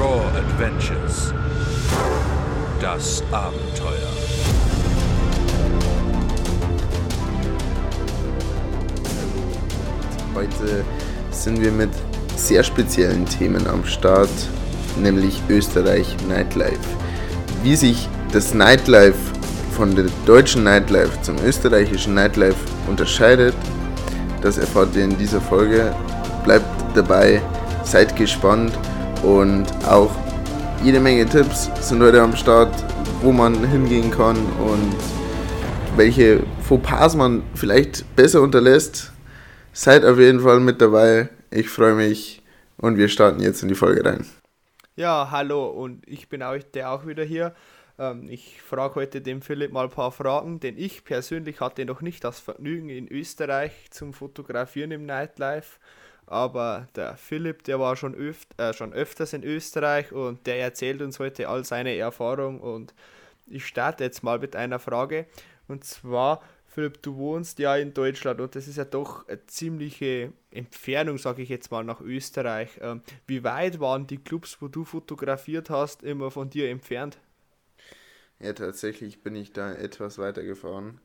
Raw Adventures. Das Abenteuer. Heute sind wir mit sehr speziellen Themen am Start, nämlich Österreich Nightlife. Wie sich das Nightlife von der deutschen Nightlife zum österreichischen Nightlife unterscheidet, das erfahrt ihr in dieser Folge. Bleibt dabei, seid gespannt und auch jede Menge Tipps sind heute am Start, wo man hingehen kann und welche Fauxpas man vielleicht besser unterlässt. Seid auf jeden Fall mit dabei. Ich freue mich und wir starten jetzt in die Folge rein. Ja, hallo und ich bin der auch wieder hier. Ähm, ich frage heute dem Philipp mal ein paar Fragen, denn ich persönlich hatte noch nicht das Vergnügen in Österreich zum Fotografieren im Nightlife. Aber der Philipp, der war schon, öft, äh, schon öfters in Österreich und der erzählt uns heute all seine Erfahrungen. Und ich starte jetzt mal mit einer Frage. Und zwar, Philipp, du wohnst ja in Deutschland und das ist ja doch eine ziemliche Entfernung, sage ich jetzt mal, nach Österreich. Ähm, wie weit waren die Clubs, wo du fotografiert hast, immer von dir entfernt? Ja, tatsächlich bin ich da etwas weiter gefahren.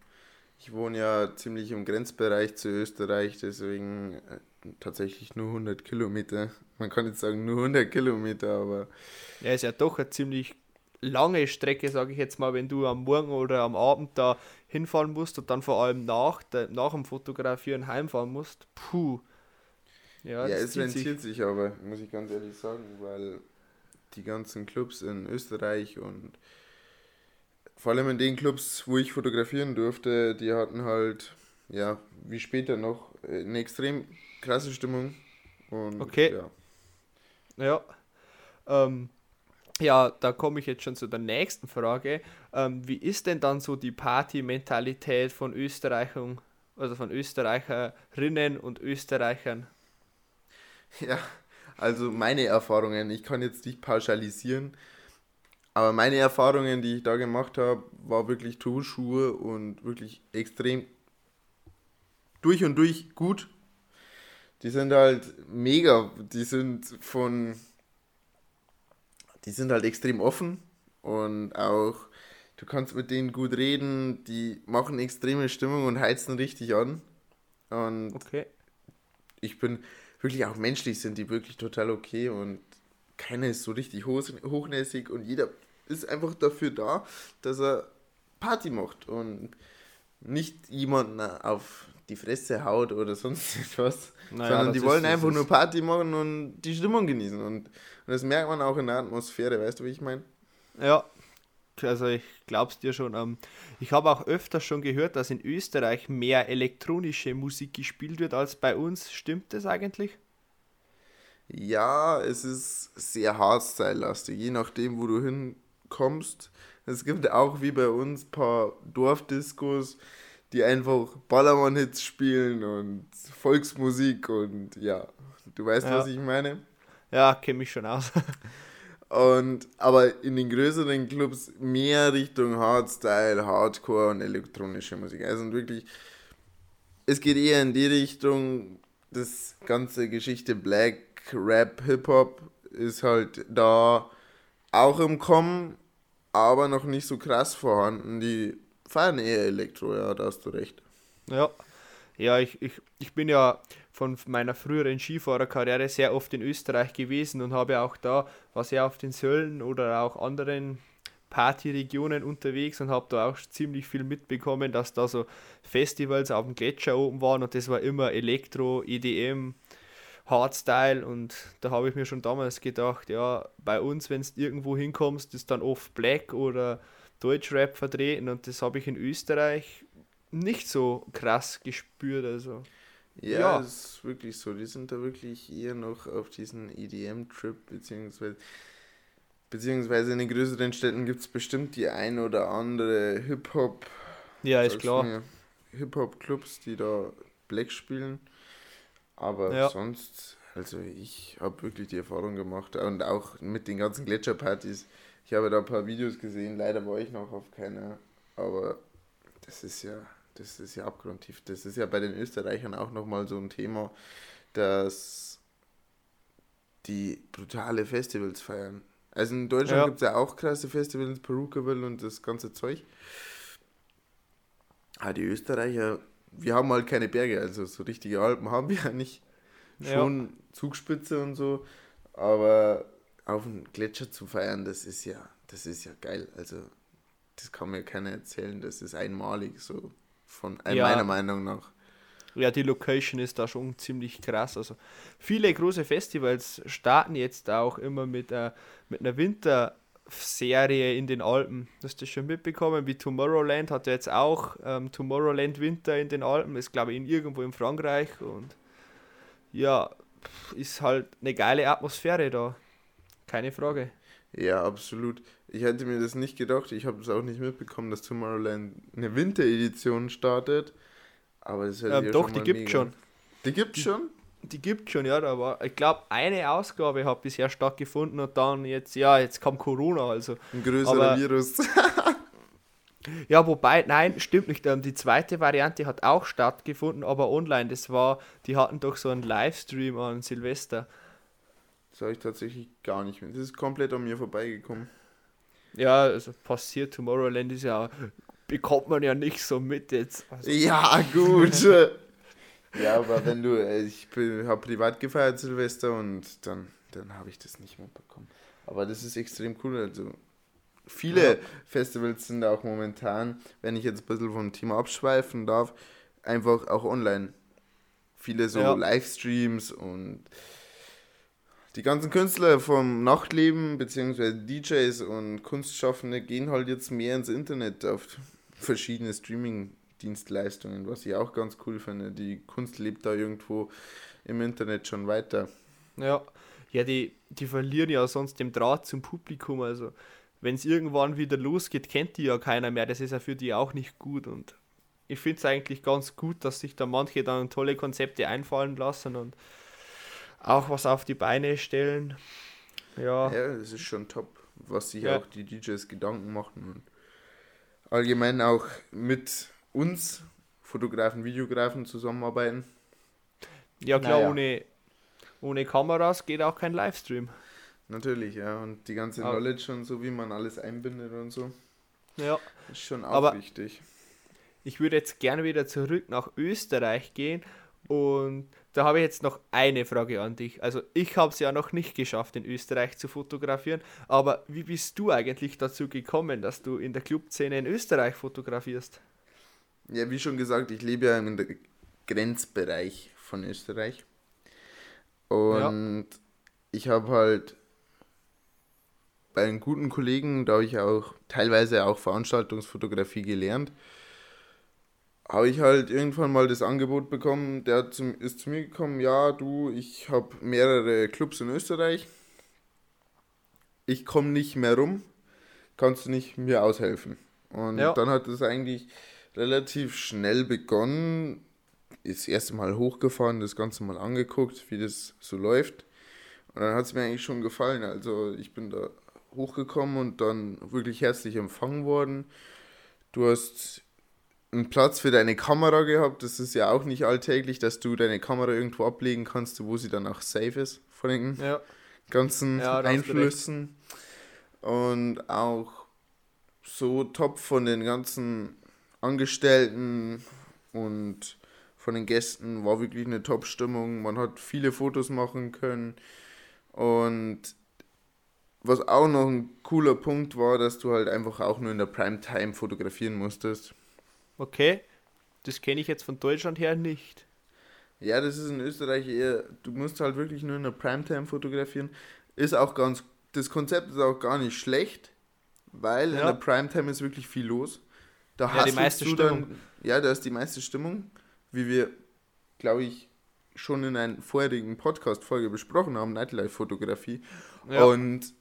Ich wohne ja ziemlich im Grenzbereich zu Österreich, deswegen äh, tatsächlich nur 100 Kilometer. Man kann jetzt sagen nur 100 Kilometer, aber. Ja, ist ja doch eine ziemlich lange Strecke, sage ich jetzt mal, wenn du am Morgen oder am Abend da hinfahren musst und dann vor allem nach, nach dem Fotografieren heimfahren musst. Puh. Ja, ja es rentiert sich. sich aber, muss ich ganz ehrlich sagen, weil die ganzen Clubs in Österreich und vor allem in den Clubs, wo ich fotografieren durfte, die hatten halt, ja, wie später noch, eine extrem krasse Stimmung. Und, okay. Ja. Ja. Ähm, ja, da komme ich jetzt schon zu der nächsten Frage. Ähm, wie ist denn dann so die Party-Mentalität von Österreichern, also von Österreicherinnen und Österreichern? Ja, also meine Erfahrungen, ich kann jetzt nicht pauschalisieren, aber meine Erfahrungen, die ich da gemacht habe, war wirklich Turnschuhe und wirklich extrem durch und durch gut die sind halt mega. Die sind von. Die sind halt extrem offen und auch du kannst mit denen gut reden. Die machen extreme Stimmung und heizen richtig an. Und okay. ich bin wirklich auch menschlich sind die wirklich total okay und keiner ist so richtig hochnäsig und jeder ist einfach dafür da, dass er Party macht und nicht jemanden auf die Fresse haut oder sonst etwas, naja, sondern die wollen einfach nur Party machen und die Stimmung genießen. Und, und das merkt man auch in der Atmosphäre, weißt du, wie ich meine? Ja, also ich glaub's dir schon. Ähm, ich habe auch öfter schon gehört, dass in Österreich mehr elektronische Musik gespielt wird als bei uns. Stimmt das eigentlich? Ja, es ist sehr Hardstyle-lastig, je nachdem, wo du hinkommst. Es gibt auch wie bei uns ein paar Dorfdiscos, die einfach Ballermann-Hits spielen und Volksmusik und ja, du weißt, ja. was ich meine? Ja, kenne mich schon aus. und aber in den größeren Clubs mehr Richtung Hardstyle, Hardcore und elektronische Musik. Also wirklich, es geht eher in die Richtung, das ganze Geschichte Black, Rap, Hip-Hop ist halt da auch im Kommen, aber noch nicht so krass vorhanden. Die fahren eher Elektro, ja, da hast du recht. Ja, ja ich, ich, ich bin ja von meiner früheren Skifahrerkarriere sehr oft in Österreich gewesen und habe auch da, war sehr auf den Söllen oder auch anderen Partyregionen unterwegs und habe da auch ziemlich viel mitbekommen, dass da so Festivals auf dem Gletscher oben waren und das war immer Elektro, EDM, Hardstyle und da habe ich mir schon damals gedacht, ja, bei uns, wenn du irgendwo hinkommst, ist dann oft Black oder Deutschrap vertreten und das habe ich in Österreich nicht so krass gespürt. Also. Ja, ja, das ist wirklich so. Die sind da wirklich eher noch auf diesen EDM-Trip, beziehungsweise, beziehungsweise in den größeren Städten gibt es bestimmt die ein oder andere Hip-Hop. Ja, ist klar. Hip-Hop-Clubs, die da Black spielen. Aber ja. sonst, also ich habe wirklich die Erfahrung gemacht und auch mit den ganzen Gletscherpartys. Ich habe da ein paar Videos gesehen, leider war ich noch auf keiner, aber das ist ja, das ist ja abgrundtief. Das ist ja bei den Österreichern auch nochmal so ein Thema, dass die brutale Festivals feiern. Also in Deutschland Ja. gibt es ja auch krasse Festivals, Perukaville und das ganze Zeug. Aber die Österreicher, wir haben halt keine Berge, also so richtige Alpen haben wir ja nicht. Ja. Schon Zugspitze und so, aber auf dem Gletscher zu feiern, das ist ja, das ist ja geil. Also das kann mir keiner erzählen, das ist einmalig so von äh, Ja. meiner Meinung nach. Ja, die Location ist da schon ziemlich krass. Also viele große Festivals starten jetzt auch immer mit, äh, mit einer Winterserie in den Alpen. Hast du schon mitbekommen? Wie Tomorrowland hat ja jetzt auch ähm, Tomorrowland Winter in den Alpen. Ist glaube ich in irgendwo in Frankreich und ja, ist halt eine geile Atmosphäre da. Keine Frage. Ja, absolut. Ich hätte mir das nicht gedacht. Ich habe es auch nicht mitbekommen, dass Tomorrowland eine Winteredition startet. Aber das hätte Ähm, ja doch, schon die gibt mega. schon. Die gibt schon? Die gibt schon, ja, da war, ich glaube, eine Ausgabe hat bisher stattgefunden und dann jetzt, ja, jetzt kam Corona, also Ein größerer Aber- Virus. Ja, wobei, nein, stimmt nicht. Ähm, die zweite Variante hat auch stattgefunden, aber online. Das war, die hatten doch so einen Livestream an Silvester. Das habe ich tatsächlich gar nicht mehr. Das ist komplett an mir vorbeigekommen. Ja, also passiert, Tomorrowland ist ja, bekommt man ja nicht so mit jetzt. Also, Ja, gut. ja, aber wenn du, äh, ich habe privat gefeiert Silvester und dann, dann habe ich das nicht mitbekommen. Aber das ist extrem cool. Also viele Ja. Festivals sind auch momentan, wenn ich jetzt ein bisschen vom Thema abschweifen darf, einfach auch online. Viele so Ja. Livestreams und die ganzen Künstler vom Nachtleben beziehungsweise DJs und Kunstschaffende gehen halt jetzt mehr ins Internet auf verschiedene Streaming-Dienstleistungen, was ich auch ganz cool finde. Die Kunst lebt da irgendwo im Internet schon weiter. ja, ja die, die verlieren ja sonst den Draht zum Publikum. Also, wenn es irgendwann wieder losgeht, kennt die ja keiner mehr. Das ist ja für die auch nicht gut. Und ich finde es eigentlich ganz gut, dass sich da manche dann tolle Konzepte einfallen lassen und auch was auf die Beine stellen. Ja. Ja, das ist schon top, was sich Ja. auch die DJs Gedanken machen und allgemein auch mit uns Fotografen, Videografen zusammenarbeiten. Ja klar, Naja. ohne, ohne Kameras geht auch kein Livestream. Natürlich, ja, und die ganze Aber- Knowledge und so, wie man alles einbindet und so, Ja. ist schon auch Aber- wichtig. Ich würde jetzt gerne wieder zurück nach Österreich gehen und da habe ich jetzt noch eine Frage an dich. Also ich habe es ja noch nicht geschafft, in Österreich zu fotografieren, aber wie bist du eigentlich dazu gekommen, dass du in der Clubszene in Österreich fotografierst? Ja, wie schon gesagt, ich lebe ja im Grenzbereich von Österreich. Und ich habe halt bei einem guten Kollegen, da habe ich auch teilweise auch Veranstaltungsfotografie gelernt, habe ich halt irgendwann mal das Angebot bekommen, der zum, ist zu mir gekommen, ja, du, ich habe mehrere Clubs in Österreich, ich komme nicht mehr rum, kannst du nicht mir aushelfen? Und Ja. dann hat es eigentlich relativ schnell begonnen, das erste Mal hochgefahren, das Ganze mal angeguckt, wie das so läuft. Und dann hat es mir eigentlich schon gefallen. Also ich bin da hochgekommen und dann wirklich herzlich empfangen worden. Du hast einen Platz für deine Kamera gehabt. Das ist ja auch nicht alltäglich, dass du deine Kamera irgendwo ablegen kannst, wo sie dann auch safe ist vor den Ja. ganzen Ja, Einflüssen. Und auch so top von den ganzen Angestellten und von den Gästen war wirklich eine Top-Stimmung. Man hat viele Fotos machen können. Und was auch noch ein cooler Punkt war, dass du halt einfach auch nur in der Primetime fotografieren musstest. Okay, das kenne ich jetzt von Deutschland her nicht. Ja, das ist in Österreich eher, du musst halt wirklich nur in der Primetime fotografieren. Ist auch ganz, das Konzept ist auch gar nicht schlecht, weil in Ja. der Primetime ist wirklich viel los. Da Ja, die hasselst meiste du Stimmung. Dann, ja, da ist die meiste Stimmung, wie wir, glaube ich, schon in einer vorherigen Podcast-Folge besprochen haben, Nightlife-Fotografie. Ja. Und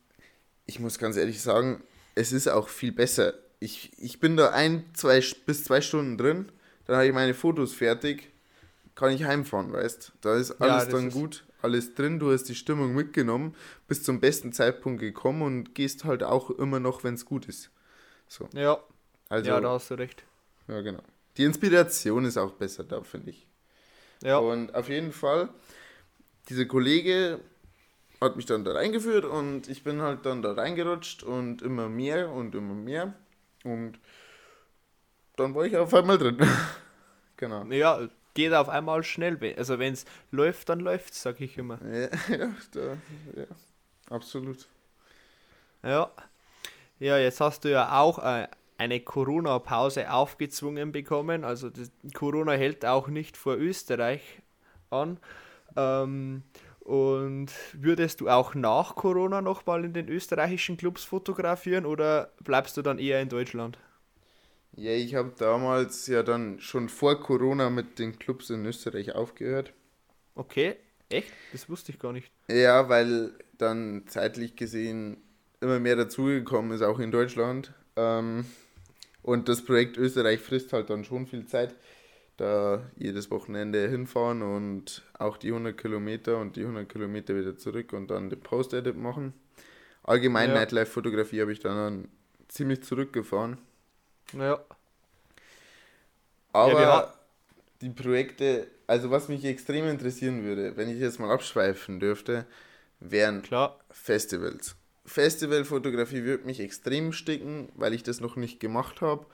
ich muss ganz ehrlich sagen, es ist auch viel besser. Ich, ich bin da ein, zwei bis zwei Stunden drin, dann habe ich meine Fotos fertig, kann ich heimfahren, weißt Da ist Ja, alles das dann ist- gut, alles drin, du hast die Stimmung mitgenommen, bist zum besten Zeitpunkt gekommen und gehst halt auch immer noch, wenn es gut ist. So, Ja, also, ja, ja, da hast du recht. genau. Die Inspiration ist auch besser da, finde ich. Ja, Und auf jeden Fall, dieser Kollege hat mich dann da reingeführt und ich bin halt dann da reingerutscht und immer mehr und immer mehr. Und dann war ich auf einmal drin. genau. Ja, geht auf einmal schnell. Also wenn es läuft, dann läuft es, sag ich immer. Ja, ja, da, ja, absolut. Ja. Ja, jetzt hast du ja auch äh, eine Corona-Pause aufgezwungen bekommen. Also Corona hält auch nicht vor Österreich an. Ähm, und würdest du auch nach Corona nochmal in den österreichischen Clubs fotografieren oder bleibst du dann eher in Deutschland? Ja, ich habe damals ja dann schon vor Corona mit den Clubs in Österreich aufgehört. Okay, echt? Das wusste ich gar nicht. Ja, weil dann zeitlich gesehen immer mehr dazugekommen ist, auch in Deutschland. Ähm, und das Projekt Österreich frisst halt dann schon viel Zeit da jedes Wochenende hinfahren und auch die 100 Kilometer und die 100 Kilometer wieder zurück und dann den Post-Edit machen. Allgemein ja. Nightlife-Fotografie habe ich dann, ziemlich zurückgefahren. Ja. Aber ja, die Projekte, also was mich extrem interessieren würde, wenn ich jetzt mal abschweifen dürfte, wären Klar. Festivals. Festivalfotografie würde mich extrem sticken, weil ich das noch nicht gemacht habe.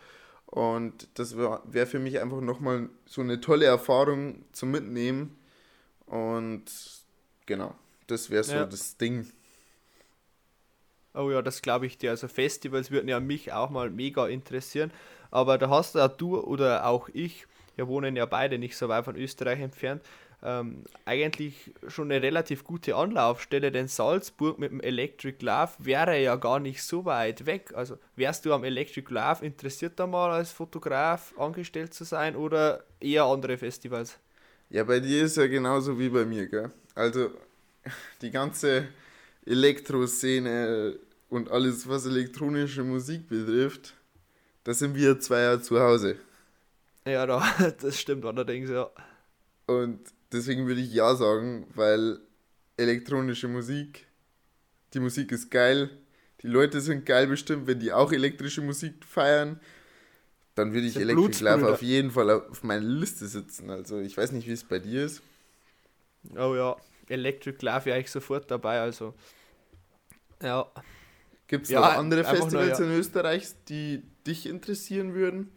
Und das wäre für mich einfach nochmal so eine tolle Erfahrung zum Mitnehmen. Und genau, das wäre so ja. das Ding. Oh ja, das glaube ich dir. Also Festivals würden ja mich auch mal mega interessieren. Aber da hast ja du oder auch ich, wir wohnen ja beide nicht so weit von Österreich entfernt, ähm, eigentlich schon eine relativ gute Anlaufstelle, denn Salzburg mit dem Electric Love wäre ja gar nicht so weit weg. Also wärst du am Electric Love interessiert da mal als Fotograf angestellt zu sein oder eher andere Festivals? Ja, bei dir ist ja genauso wie bei mir, gell? Also die ganze Elektroszene und alles, was elektronische Musik betrifft, da sind wir zwei ja zu Hause. Ja, da, das stimmt allerdings, ja. Und deswegen würde ich ja sagen, weil elektronische Musik, die Musik ist geil, die Leute sind geil bestimmt, wenn die auch elektrische Musik feiern, dann würde ich Electric Love auf jeden Fall auf meiner Liste sitzen. Also ich weiß nicht, wie es bei dir ist. Oh ja, Electric Love wäre ich sofort dabei, also ja. Gibt es ja, noch andere Festivals nur, ja. in Österreich, die dich interessieren würden?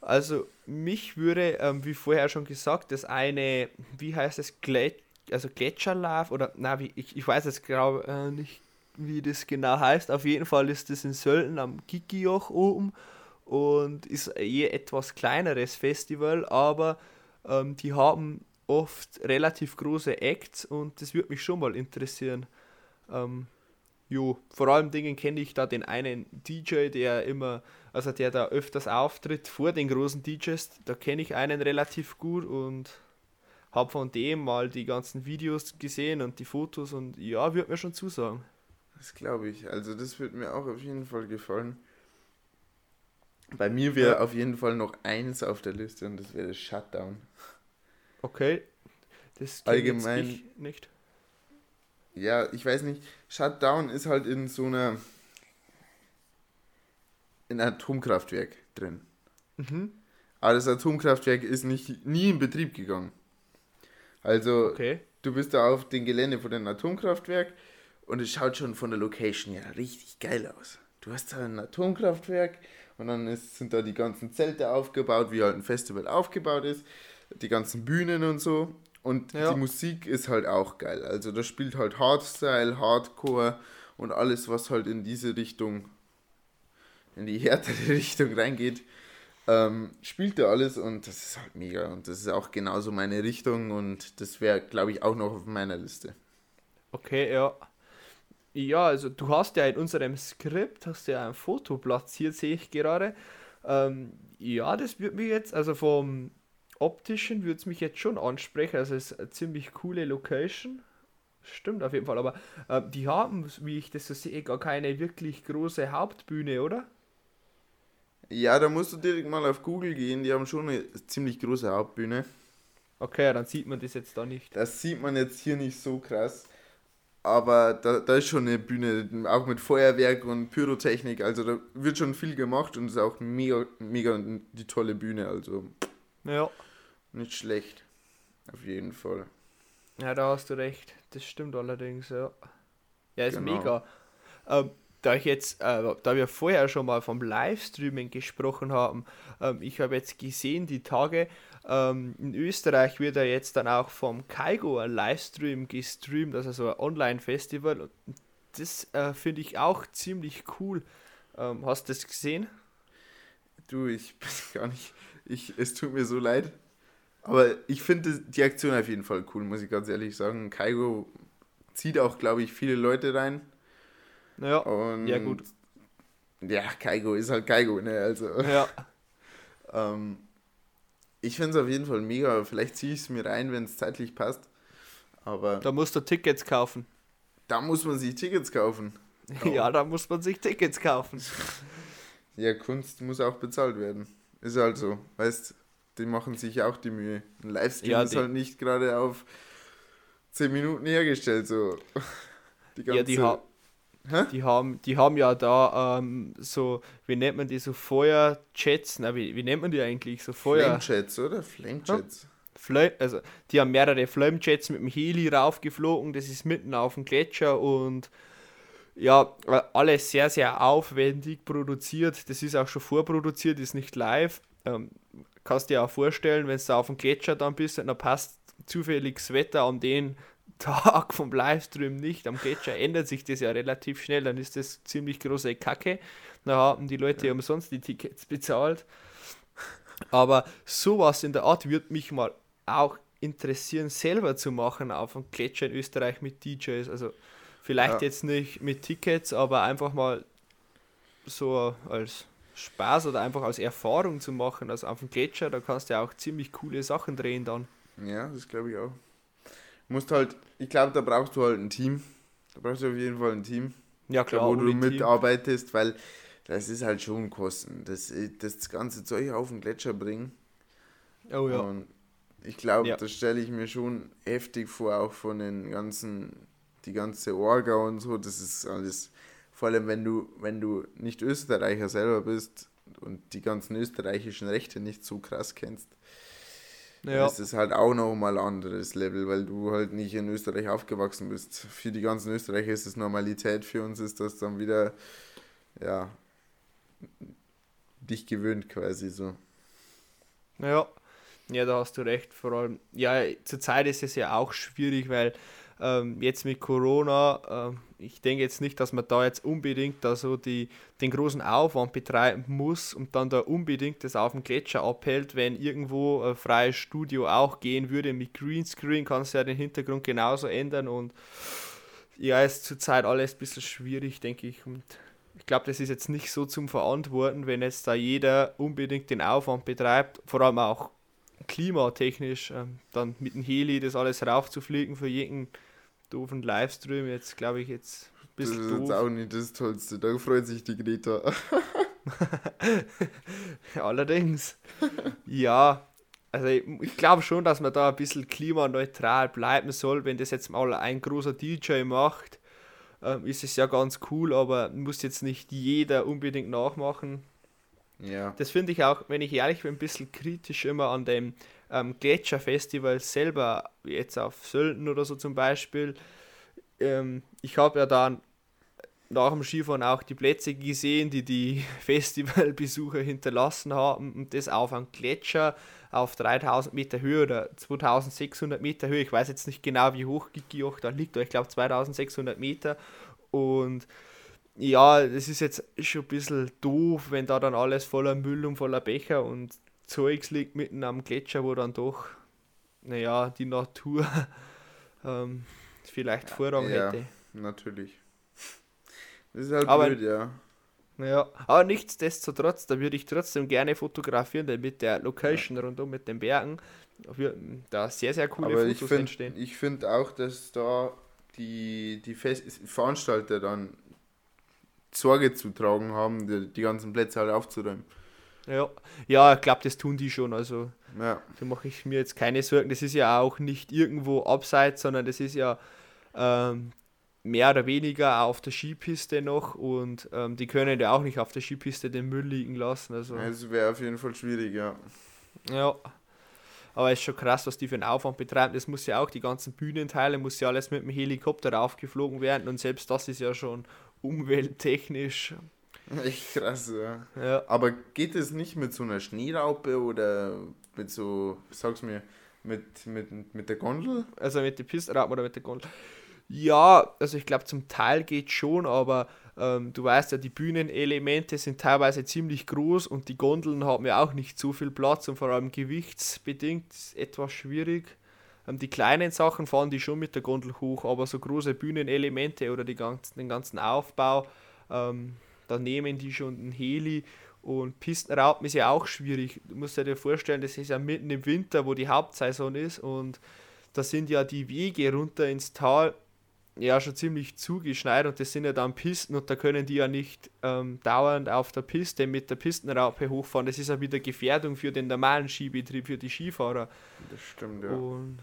Also mich würde, ähm, wie vorher schon gesagt, das eine, wie heißt es, Glät also Gletscherlauf oder, na, wie, ich, ich weiß jetzt glaube äh, nicht, wie das genau heißt. Auf jeden Fall ist das in Sölden am Gigijoch oben und ist eh etwas kleineres Festival, aber ähm, die haben oft relativ große Acts und das würde mich schon mal interessieren. Ähm, jo, vor allem Dingen kenne ich da den einen DJ, der immer, also der da öfters auftritt vor den großen DJs. Da kenne ich einen relativ gut und habe von dem mal die ganzen Videos gesehen und die Fotos und ja, würde mir schon zusagen. Das glaube ich. Also das würde mir auch auf jeden Fall gefallen. Bei mir wäre ja. auf jeden Fall noch eins auf der Liste und das wäre das Shutdown. Okay. Das allgemein nicht ja, ich weiß nicht, Shutdown ist halt in so einer in einem Atomkraftwerk drin. Mhm. Aber das Atomkraftwerk ist nicht, nie in Betrieb gegangen. Also, okay. du bist da auf dem Gelände von dem Atomkraftwerk und es schaut schon von der Location ja richtig geil aus. Du hast da ein Atomkraftwerk und dann ist, sind da die ganzen Zelte aufgebaut, wie halt ein Festival aufgebaut ist, die ganzen Bühnen und so. Und ja. die Musik ist halt auch geil. Also da spielt halt Hardstyle, Hardcore und alles, was halt in diese Richtung, in die härtere Richtung reingeht, ähm, spielt da alles und das ist halt mega. Und das ist auch genauso meine Richtung und das wäre, glaube ich, auch noch auf meiner Liste. Okay, ja. Ja, also du hast ja in unserem Skript, hast ja ein Foto platziert, sehe ich gerade. Ähm, ja, das wird mir jetzt, also vom optischen würde es mich jetzt schon ansprechen. Also es ist eine ziemlich coole Location. Stimmt auf jeden Fall, aber äh, die haben, wie ich das so sehe, gar keine wirklich große Hauptbühne, oder? Ja, da musst du direkt mal auf Google gehen, die haben schon eine ziemlich große Hauptbühne. Okay, dann sieht man das jetzt da nicht. Das sieht man jetzt hier nicht so krass. Aber da, da ist schon eine Bühne, auch mit Feuerwerk und Pyrotechnik. Also da wird schon viel gemacht und ist auch mega, mega die tolle Bühne. Also. Ja. Nicht schlecht. Auf jeden Fall. Ja, da hast du recht. das stimmt allerdings, ja. Ja, ist Genau. mega. Ähm, da ich jetzt, äh, da wir vorher schon mal vom Livestreaming gesprochen haben, ähm, ich habe jetzt gesehen, die Tage, ähm, in Österreich wird ja jetzt dann auch vom Kaigo ein Livestream gestreamt, also so ein Online-Festival. Das äh, finde ich auch ziemlich cool. Ähm, hast du das gesehen? Du, ich weiß gar nicht. Ich, es tut mir so leid. Aber ich finde die Aktion auf jeden Fall cool, muss ich ganz ehrlich sagen. Kaigo zieht auch, glaube ich, viele Leute rein. Naja, Und ja gut. Ja, Kaigo ist halt Kaigo, ne? Also. Ja, Ähm, ich finde es auf jeden Fall mega. Vielleicht ziehe ich es mir rein, wenn es zeitlich passt. Aber da musst du Tickets kaufen. da muss man sich Tickets kaufen. Ja, da muss man sich Tickets kaufen. Ja, Kunst muss auch bezahlt werden. Ist halt so. Weißt die machen sich auch die Mühe. Ein Livestream Ja, ist halt nicht gerade auf 10 Minuten hergestellt. So. Die Ja, die, ha Hä? die, haben, die haben ja da ähm, so, wie nennt man die, so Feuerjets, na, wie, wie nennt man die eigentlich? So Feuer. Flamejets, oder? Flamejets. Flame, also die haben mehrere Flamejets mit dem Heli raufgeflogen, das ist mitten auf dem Gletscher und ja, äh, alles sehr, sehr aufwendig produziert. Das ist auch schon vorproduziert, ist nicht live. Ähm, kannst dir auch vorstellen, wenn du auf dem Gletscher dann bist und dann passt zufälliges Wetter an den Tag vom Livestream nicht. Am Gletscher ändert sich das ja relativ schnell, dann ist das ziemlich große Kacke. Da haben die Leute umsonst die Tickets bezahlt. Aber sowas in der Art wird mich mal auch interessieren, selber zu machen auf einem Gletscher in Österreich mit DJs. Also vielleicht Ja. jetzt nicht mit Tickets, aber einfach mal so als Spaß oder einfach als Erfahrung zu machen. Also auf dem Gletscher, da kannst du ja auch ziemlich coole Sachen drehen dann. Ja, das glaube ich auch. Musst halt, ich glaube, da brauchst du halt ein Team. Da brauchst du auf jeden Fall ein Team, Ja klar, wo du ohne Team. mitarbeitest, weil das ist halt schon Kosten. Das, das ganze Zeug auf den Gletscher bringen. Oh ja. Und ich glaube, Ja. das stelle ich mir schon heftig vor, auch von den ganzen, die ganze Orga und so. Das ist alles, vor allem wenn du, wenn du nicht Österreicher selber bist und die ganzen österreichischen Rechte nicht so krass kennst, ja. ist es halt auch nochmal ein anderes Level, weil du halt nicht in Österreich aufgewachsen bist. Für die ganzen Österreicher ist es Normalität, für uns ist das dann wieder, ja, dich gewöhnt quasi so. Ja, ja, da hast du recht. Vor allem, ja, zurzeit ist es ja auch schwierig, weil ähm, jetzt mit Corona, ähm, ich denke jetzt nicht, dass man da jetzt unbedingt da so die, den großen Aufwand betreiben muss und dann da unbedingt das auf dem Gletscher abhält, wenn irgendwo ein freies Studio auch gehen würde mit Greenscreen, kannst du ja den Hintergrund genauso ändern und ja, ist zurzeit alles ein bisschen schwierig, denke ich. Und ich glaube, das ist jetzt nicht so zum Verantworten, wenn jetzt da jeder unbedingt den Aufwand betreibt, vor allem auch klimatechnisch, ähm, dann mit dem Heli das alles raufzufliegen für jeden doofen Livestream. Jetzt glaube ich jetzt ein Das bisschen ist jetzt auch nicht das Tollste. Da freut sich die Greta. Allerdings. ja, also ich, ich glaube schon, dass man da ein bisschen klimaneutral bleiben soll. Wenn das jetzt mal ein großer DJ macht, ähm, ist es ja ganz cool, aber muss jetzt nicht jeder unbedingt nachmachen. Ja. Das finde ich auch, wenn ich ehrlich bin, ein bisschen kritisch immer an dem ähm, Gletscherfestival selber, jetzt auf Sölden oder so zum Beispiel. Ähm, ich habe ja dann nach dem Skifahren auch die Plätze gesehen, die die Festivalbesucher hinterlassen haben und das auf einem Gletscher auf 3000 Meter Höhe oder 2600 Meter Höhe. Ich weiß jetzt nicht genau, wie hoch Gigioch da liegt, aber ich glaube 2600 Meter und ja, das ist jetzt schon ein bisschen doof, wenn da dann alles voller Müll und voller Becher und Zeugs liegt mitten am Gletscher, wo dann doch, naja, die Natur ähm, vielleicht Vorrang Ja. hätte. Natürlich. Das ist halt Aber- blöd, ja. Naja, aber nichtsdestotrotz, da würde ich trotzdem gerne fotografieren, denn mit der Location rundum mit den Bergen da sehr, sehr coole Aber ich Fotos finde entstehen. ich find auch, dass da die, die Fest Veranstalter dann Sorge zu tragen haben, die, die ganzen Plätze halt aufzuräumen. Ja, ja ich glaube, das tun die schon. Also Ja, da mache ich mir jetzt keine Sorgen. Das ist ja auch nicht irgendwo abseits, sondern das ist ja ähm, mehr oder weniger auf der Skipiste noch und ähm, die können ja auch nicht auf der Skipiste den Müll liegen lassen. Also es wäre auf jeden Fall schwierig, ja. ja. Aber es ist schon krass, was die für einen Aufwand betreiben. Das muss ja auch, die ganzen Bühnenteile, muss ja alles mit dem Helikopter raufgeflogen werden und selbst das ist ja schon umwelttechnisch. Echt krass, ja. Ja, Aber geht es nicht mit so einer Schneeraupe oder mit so, sag's mir, mit, mit, mit der Gondel? also mit den Pistenraupen oder mit der Gondel. Ja, also ich glaube zum Teil geht schon, aber ähm, du weißt ja, die Bühnenelemente sind teilweise ziemlich groß und die Gondeln haben ja auch nicht so viel Platz und vor allem gewichtsbedingt ist etwas schwierig. Ähm, die kleinen Sachen fahren die schon mit der Gondel hoch, aber so große Bühnenelemente oder die ganzen, den ganzen Aufbau, ähm, da nehmen die schon den Heli und Pistenraupen ist ja auch schwierig. Du musst dir vorstellen, das ist ja mitten im Winter, wo die Hauptsaison ist und da sind ja die Wege runter ins Tal ja schon ziemlich zugeschneit und das sind ja dann Pisten und da können die ja nicht ähm, dauernd auf der Piste mit der Pistenraupe hochfahren. Das ist ja wieder Gefährdung für den normalen Skibetrieb, für die Skifahrer. Das stimmt, ja. Und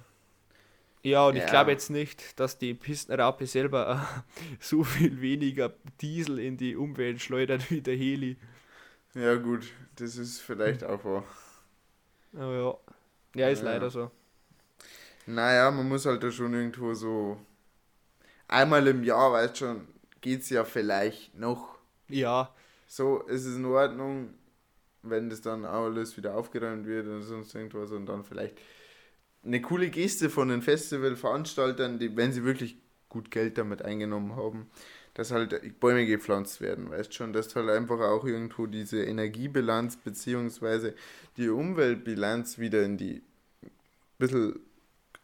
ja, und ich Ja. glaube jetzt nicht, dass die Pistenraupe selber äh, so viel weniger Diesel in die Umwelt schleudert wie der Heli. Ja, gut, das ist vielleicht auch wahr. Aber ja, ja ist Ja. leider so. Naja, man muss halt da schon irgendwo so. Einmal im Jahr, weißt schon, geht's ja vielleicht noch. Ja, So ist es in Ordnung, wenn das dann alles wieder aufgeräumt wird oder sonst irgendwas und dann vielleicht eine coole Geste von den Festivalveranstaltern, die, wenn sie wirklich gut Geld damit eingenommen haben, dass halt Bäume gepflanzt werden, weißt schon, dass halt einfach auch irgendwo diese Energiebilanz beziehungsweise die Umweltbilanz wieder in die bisschen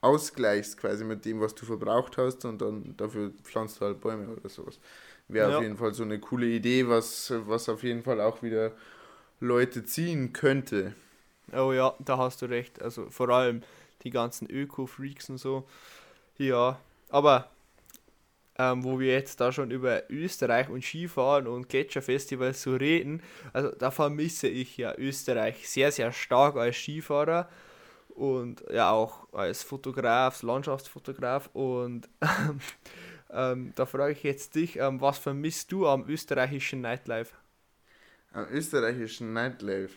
ausgleichst quasi mit dem, was du verbraucht hast und dann dafür pflanzt du halt Bäume oder sowas. Wäre Ja. auf jeden Fall so eine coole Idee, was, was auf jeden Fall auch wieder Leute ziehen könnte. Oh ja, da hast du recht. Also vor allem die ganzen Öko-Freaks und so. Ja, aber ähm, wo wir jetzt da schon über Österreich und Skifahren und Gletscherfestivals so reden, also da vermisse ich ja Österreich sehr, sehr stark als Skifahrer und ja auch als Fotograf, Landschaftsfotograf und ähm, da frage ich jetzt dich, ähm, was vermisst du am österreichischen Nightlife? Am österreichischen Nightlife.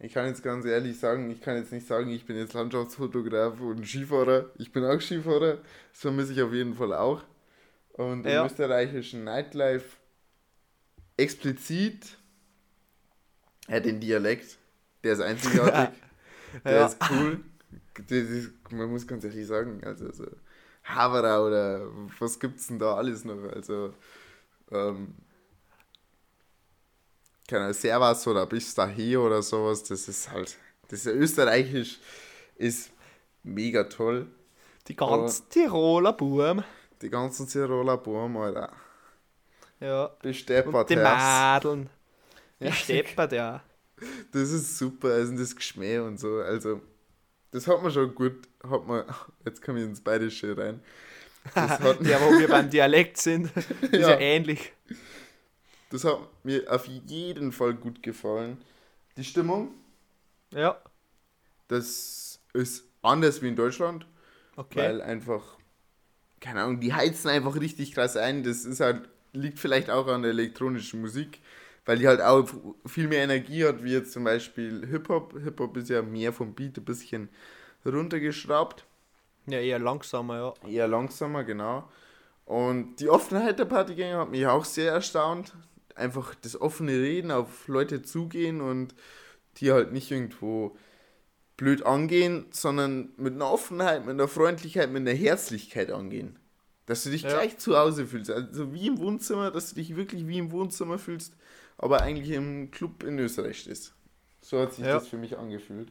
Ich kann jetzt ganz ehrlich sagen, ich kann jetzt nicht sagen, ich bin jetzt Landschaftsfotograf und Skifahrer. Ich bin auch Skifahrer, das vermisse ich auf jeden Fall auch. Und Ja. im österreichischen Nightlife explizit ja, den Dialekt, der ist einzigartig, der Ja. ist cool. Das ist, man muss ganz ehrlich sagen, also so Havara oder was gibt's denn da alles noch? Also ähm, keine Servus oder bis dahin oder sowas, das ist halt, das ist österreichisch, ist mega toll. Die ganzen Tiroler Buben. Die ganzen Tiroler Burm, Alter. Ja. Besteppert, Und die. Die Ja. steppert ja. Das ist super, also das Geschmäh und so, also das hat man schon gut, hat man, jetzt komme ich ins Bayerische rein. Das hat, ja, wo wir beim Dialekt sind, ist ja. Ja. ähnlich. Das hat mir auf jeden Fall gut gefallen. Die Stimmung, Ja, das ist anders wie in Deutschland. okay. Weil einfach, keine Ahnung, die heizen einfach richtig krass ein. Das ist halt, liegt vielleicht auch an der elektronischen Musik, weil die halt auch viel mehr Energie hat, wie jetzt zum Beispiel Hip-Hop. Hip-Hop ist ja mehr vom Beat ein bisschen runtergeschraubt. ja, eher langsamer, ja. Eher langsamer, genau. Und die Offenheit der Partygänger hat mich auch sehr erstaunt. Einfach das offene Reden, auf Leute zugehen und die halt nicht irgendwo blöd angehen, sondern mit einer Offenheit, mit einer Freundlichkeit, mit einer Herzlichkeit angehen. Dass du dich Ja. gleich zu Hause fühlst. Also wie im Wohnzimmer, dass du dich wirklich wie im Wohnzimmer fühlst, aber eigentlich im Club in Österreich stehst. So hat sich Ja. das für mich angefühlt.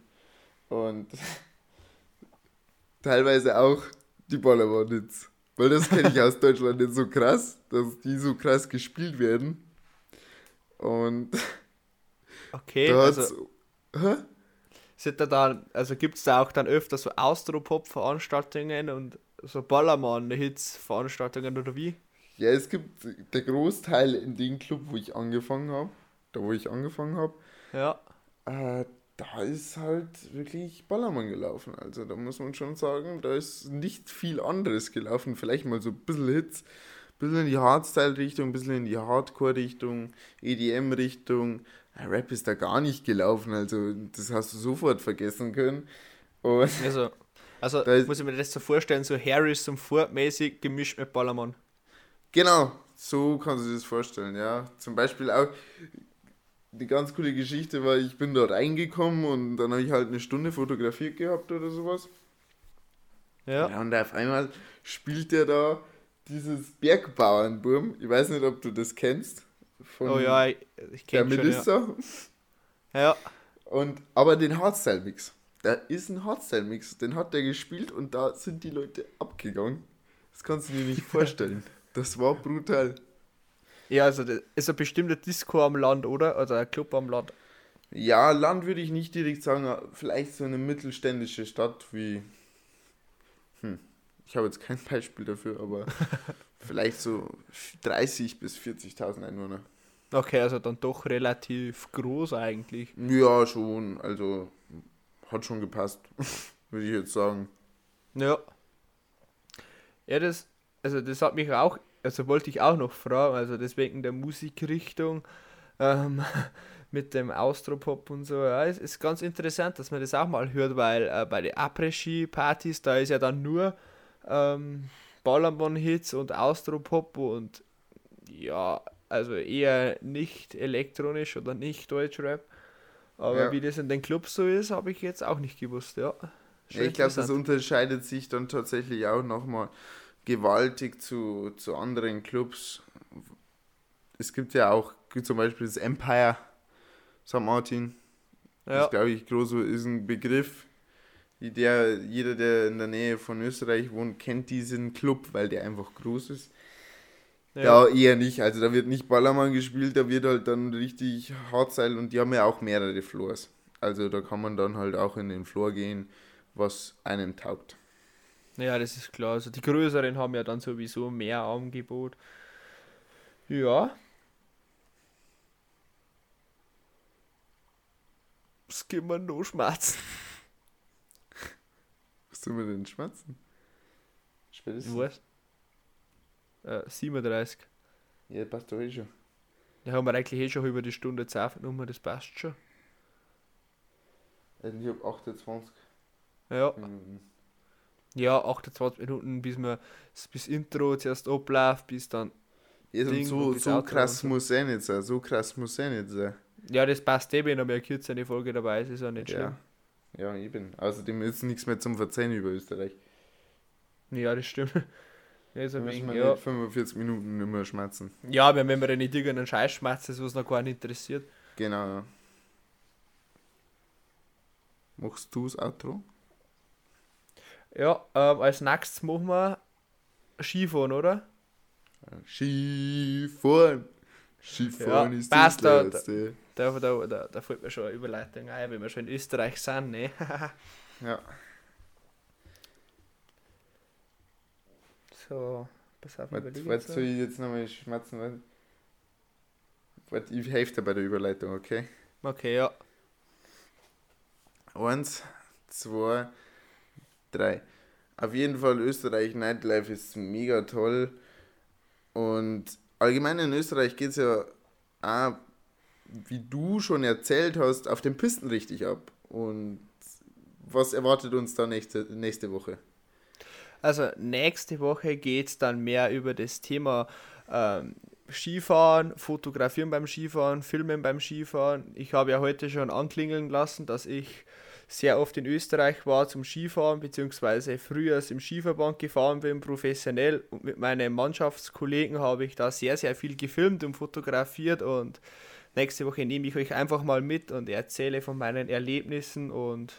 Und teilweise auch die Bollermann-Hits. Weil das kenne ich aus Deutschland nicht so krass, dass die so krass gespielt werden. Und Okay, also, Hä? sind da dann, also gibt es da auch dann öfter so Austropop-Veranstaltungen und so Ballermann-Hits-Veranstaltungen oder wie? Ja, es gibt der Großteil in dem Club, wo ich angefangen habe, da wo ich angefangen habe, Ja, äh, da ist halt wirklich Ballermann gelaufen. Also da muss man schon sagen, da ist nicht viel anderes gelaufen. Vielleicht mal so ein bisschen Hits, bisschen in die Hardstyle-Richtung, ein bisschen in die Hardcore-Richtung, EDM-Richtung. Rap ist da gar nicht gelaufen, also das hast du sofort vergessen können. Und Also, also Da muss ich mir das so vorstellen, so Harrison Ford mäßig gemischt mit Ballermann. Genau, so kannst du dir das vorstellen, ja. Zum Beispiel auch, die ganz coole Geschichte war, ich bin da reingekommen und dann habe ich halt eine Stunde fotografiert gehabt oder sowas. Ja. Ja, und auf einmal spielt der da dieses Bergbauernburm. Ich weiß nicht, ob du das kennst. Von Oh ja, ich, ich der kenne schon. Ja. Melissa. ja. Und, aber den Hardstyle-Mix. Da ist ein Hardstyle-Mix, den hat der gespielt und da sind die Leute abgegangen. Das kannst du dir nicht vorstellen. Das war brutal. Ja, also das ist ein bestimmter Disco am Land, oder? Also ein Club am Land. Ja, Land würde ich nicht direkt sagen, vielleicht so eine mittelständische Stadt wie. Ich habe jetzt kein Beispiel dafür, aber vielleicht so 30 bis 40.000 Einwohner. Okay, also dann doch relativ groß eigentlich. Ja, schon, also hat schon gepasst, würde ich jetzt sagen. Ja. Ja, das, also das hat mich auch, also wollte ich auch noch fragen, also deswegen der Musikrichtung ähm, mit dem Austropop und so. Ja, es ist ganz interessant, dass man das auch mal hört, weil äh, bei den Après-Ski-Partys, da ist ja dann nur ähm, Ballermann-Hits und Austropop und ja, also eher nicht elektronisch oder nicht Deutschrap. Aber Ja. wie das in den Clubs so ist, habe ich jetzt auch nicht gewusst, ja. Ja, ich glaube, das unterscheidet sich dann tatsächlich auch nochmal gewaltig zu, zu anderen Clubs. Es gibt ja auch zum Beispiel das Empire St. Martin. ja. Das glaube ich, groß ist ein Begriff. Der, jeder, der in der Nähe von Österreich wohnt, kennt diesen Club, weil der einfach groß ist. Ja. eher nicht. Also da wird nicht Ballermann gespielt, da wird halt dann richtig Hardstyle und die haben ja auch mehrere Floors. Also da kann man dann halt auch in den Floor gehen, was einem taugt. Ja, das ist klar. Also die größeren haben ja dann sowieso mehr Angebot. Ja. Was kann man noch schmerzen? Was tun wir denn schmatzen? Spätestens. Was? Äh, 37. Ja, passt doch eh schon. Da haben wir eigentlich eh schon über die Stunde Zeit Nummer, das passt schon. Also ich habe 28 Ja. Minuten. Ja, 28 Minuten, bis man bis Intro zuerst abläuft, bis dann. Ja, Ding so, so Outro krass so. muss er nicht sein. So krass muss er nicht sein. Ja, das passt eh, wenn noch mehr kürzer eine Folge dabei ist, ist ja nicht schlimm. Ja. Ja, eben. Außerdem ist nichts mehr zum Verzeihen über Österreich. Ja, das stimmt. Ja, ist ein wenig, ja. nicht 45 Minuten immer schmatzen. ja, wenn wenn man nicht irgendeinen Scheiß schmerzt, was noch gar nicht interessiert. Genau. ja. Machst du das Outro? Ja, ähm, als nächstes machen wir Skifahren, oder? Skifahren. Skifahren Ja, ist das da- Letzte. Da, da, da, da fällt mir schon eine Überleitung ein, wenn wir schon in Österreich sind, ne? Ja. so, pass auf, überlege jetzt soll ich jetzt nochmal schmatzen? Was? Was, ich helfe dir bei der Überleitung, okay? Okay, ja. Eins, zwei, drei. Auf jeden Fall Österreich Nightlife ist mega toll. Und allgemein in Österreich geht es ja auch, wie du schon erzählt hast, auf den Pisten richtig ab. Und was erwartet uns da nächste, nächste Woche? Also nächste Woche geht es dann mehr über das Thema ähm, Skifahren, Fotografieren beim Skifahren, Filmen beim Skifahren. Ich habe ja heute schon anklingeln lassen, dass ich sehr oft in Österreich war zum Skifahren, beziehungsweise früher im Skiverband gefahren bin, professionell. Und mit meinen Mannschaftskollegen habe ich da sehr, sehr viel gefilmt und fotografiert. Und nächste Woche nehme ich euch einfach mal mit und erzähle von meinen Erlebnissen. Und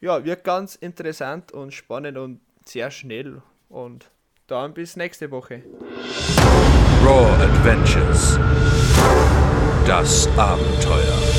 ja, wird ganz interessant und spannend und sehr schnell. Und dann bis nächste Woche. Raw Adventures. Das Abenteuer.